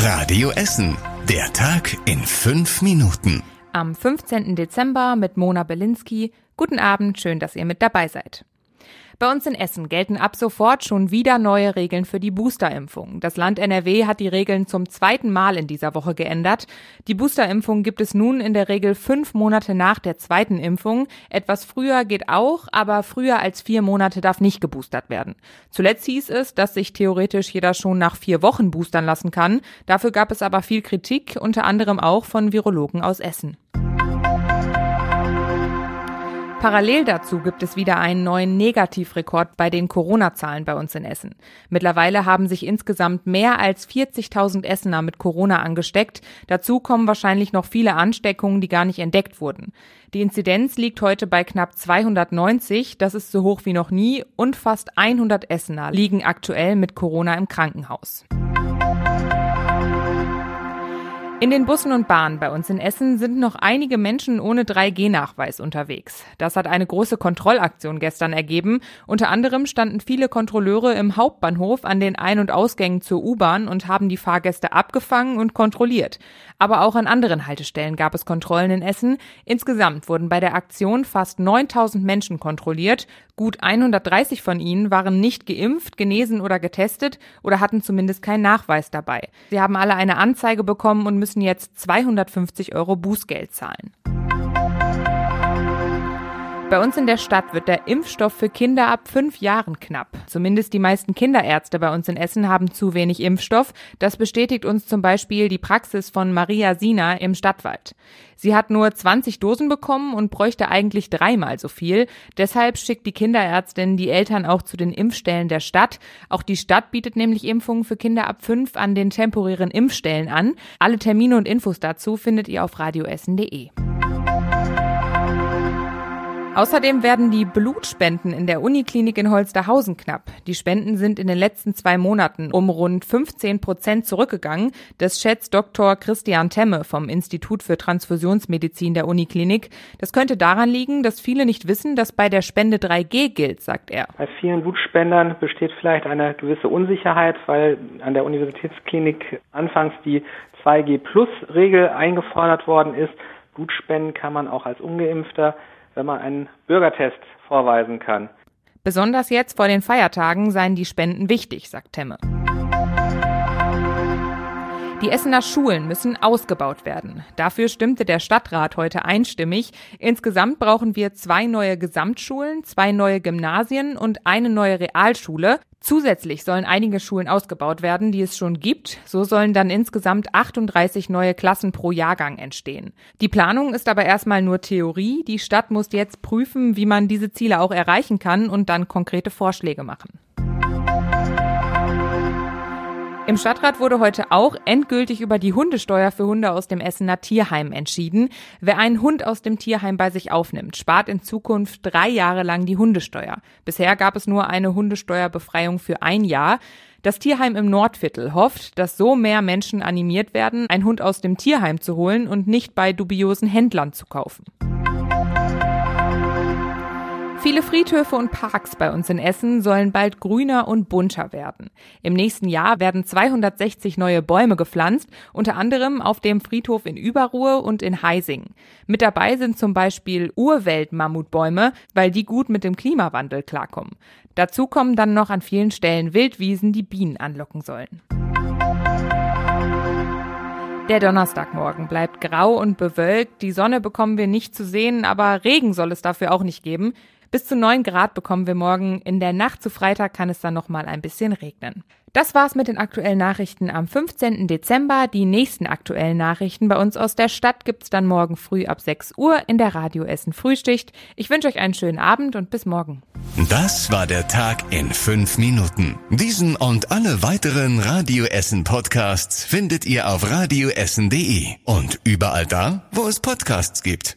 Radio Essen. Der Tag in fünf Minuten. Am 15. Dezember mit Mona Belinsky. Guten Abend, schön, dass ihr mit dabei seid. Bei uns in Essen gelten ab sofort schon wieder neue Regeln für die Boosterimpfung. Das Land NRW hat die Regeln zum zweiten Mal in dieser Woche geändert. Die Boosterimpfung gibt es nun in der Regel fünf Monate nach der zweiten Impfung. Etwas früher geht auch, aber früher als vier Monate darf nicht geboostert werden. Zuletzt hieß es, dass sich theoretisch jeder schon nach vier Wochen boostern lassen kann. Dafür gab es aber viel Kritik, unter anderem auch von Virologen aus Essen. Parallel dazu gibt es wieder einen neuen Negativrekord bei den Corona-Zahlen bei uns in Essen. Mittlerweile haben sich insgesamt mehr als 40.000 Essener mit Corona angesteckt. Dazu kommen wahrscheinlich noch viele Ansteckungen, die gar nicht entdeckt wurden. Die Inzidenz liegt heute bei knapp 290, das ist so hoch wie noch nie, und fast 100 Essener liegen aktuell mit Corona im Krankenhaus. In den Bussen und Bahnen bei uns in Essen sind noch einige Menschen ohne 3G-Nachweis unterwegs. Das hat eine große Kontrollaktion gestern ergeben. Unter anderem standen viele Kontrolleure im Hauptbahnhof an den Ein- und Ausgängen zur U-Bahn und haben die Fahrgäste abgefangen und kontrolliert. Aber auch an anderen Haltestellen gab es Kontrollen in Essen. Insgesamt wurden bei der Aktion fast 9000 Menschen kontrolliert. Gut 130 von ihnen waren nicht geimpft, genesen oder getestet oder hatten zumindest keinen Nachweis dabei. Sie haben alle eine Anzeige bekommen und müssen jetzt 250 Euro Bußgeld zahlen. Bei uns in der Stadt wird der Impfstoff für Kinder ab fünf Jahren knapp. Zumindest die meisten Kinderärzte bei uns in Essen haben zu wenig Impfstoff. Das bestätigt uns zum Beispiel die Praxis von Maria Sina im Stadtwald. Sie hat nur 20 Dosen bekommen und bräuchte eigentlich dreimal so viel. Deshalb schickt die Kinderärztin die Eltern auch zu den Impfstellen der Stadt. Auch die Stadt bietet nämlich Impfungen für Kinder ab fünf an den temporären Impfstellen an. Alle Termine und Infos dazu findet ihr auf radioessen.de. Außerdem werden die Blutspenden in der Uniklinik in Holsterhausen knapp. Die Spenden sind in den letzten zwei Monaten um rund 15 Prozent zurückgegangen. Das schätzt Dr. Christian Temme vom Institut für Transfusionsmedizin der Uniklinik. Das könnte daran liegen, dass viele nicht wissen, dass bei der Spende 3G gilt, sagt er. Bei vielen Blutspendern besteht vielleicht eine gewisse Unsicherheit, weil an der Universitätsklinik anfangs die 2G-Plus-Regel eingefordert worden ist. Blutspenden kann man auch als ungeimpfter wenn man einen Bürgertest vorweisen kann. Besonders jetzt vor den Feiertagen seien die Spenden wichtig, sagt Temme. Die Essener Schulen müssen ausgebaut werden. Dafür stimmte der Stadtrat heute einstimmig. Insgesamt brauchen wir zwei neue Gesamtschulen, zwei neue Gymnasien und eine neue Realschule. Zusätzlich sollen einige Schulen ausgebaut werden, die es schon gibt. So sollen dann insgesamt 38 neue Klassen pro Jahrgang entstehen. Die Planung ist aber erstmal nur Theorie. Die Stadt muss jetzt prüfen, wie man diese Ziele auch erreichen kann und dann konkrete Vorschläge machen. Im Stadtrat wurde heute auch endgültig über die Hundesteuer für Hunde aus dem Essener Tierheim entschieden. Wer einen Hund aus dem Tierheim bei sich aufnimmt, spart in Zukunft drei Jahre lang die Hundesteuer. Bisher gab es nur eine Hundesteuerbefreiung für ein Jahr. Das Tierheim im Nordviertel hofft, dass so mehr Menschen animiert werden, einen Hund aus dem Tierheim zu holen und nicht bei dubiosen Händlern zu kaufen. Viele Friedhöfe und Parks bei uns in Essen sollen bald grüner und bunter werden. Im nächsten Jahr werden 260 neue Bäume gepflanzt, unter anderem auf dem Friedhof in Überruhe und in Heising. Mit dabei sind zum Beispiel Urwelt-Mammutbäume, weil die gut mit dem Klimawandel klarkommen. Dazu kommen dann noch an vielen Stellen Wildwiesen, die Bienen anlocken sollen. Der Donnerstagmorgen bleibt grau und bewölkt. Die Sonne bekommen wir nicht zu sehen, aber Regen soll es dafür auch nicht geben. Bis zu 9 Grad bekommen wir morgen. In der Nacht zu Freitag kann es dann noch mal ein bisschen regnen. Das war's mit den aktuellen Nachrichten am 15. Dezember. Die nächsten aktuellen Nachrichten bei uns aus der Stadt gibt's dann morgen früh ab 6 Uhr in der Radio Essen Frühschicht. Ich wünsche euch einen schönen Abend und bis morgen. Das war der Tag in fünf Minuten. Diesen und alle weiteren Radio Essen Podcasts findet ihr auf radioessen.de und überall da, wo es Podcasts gibt.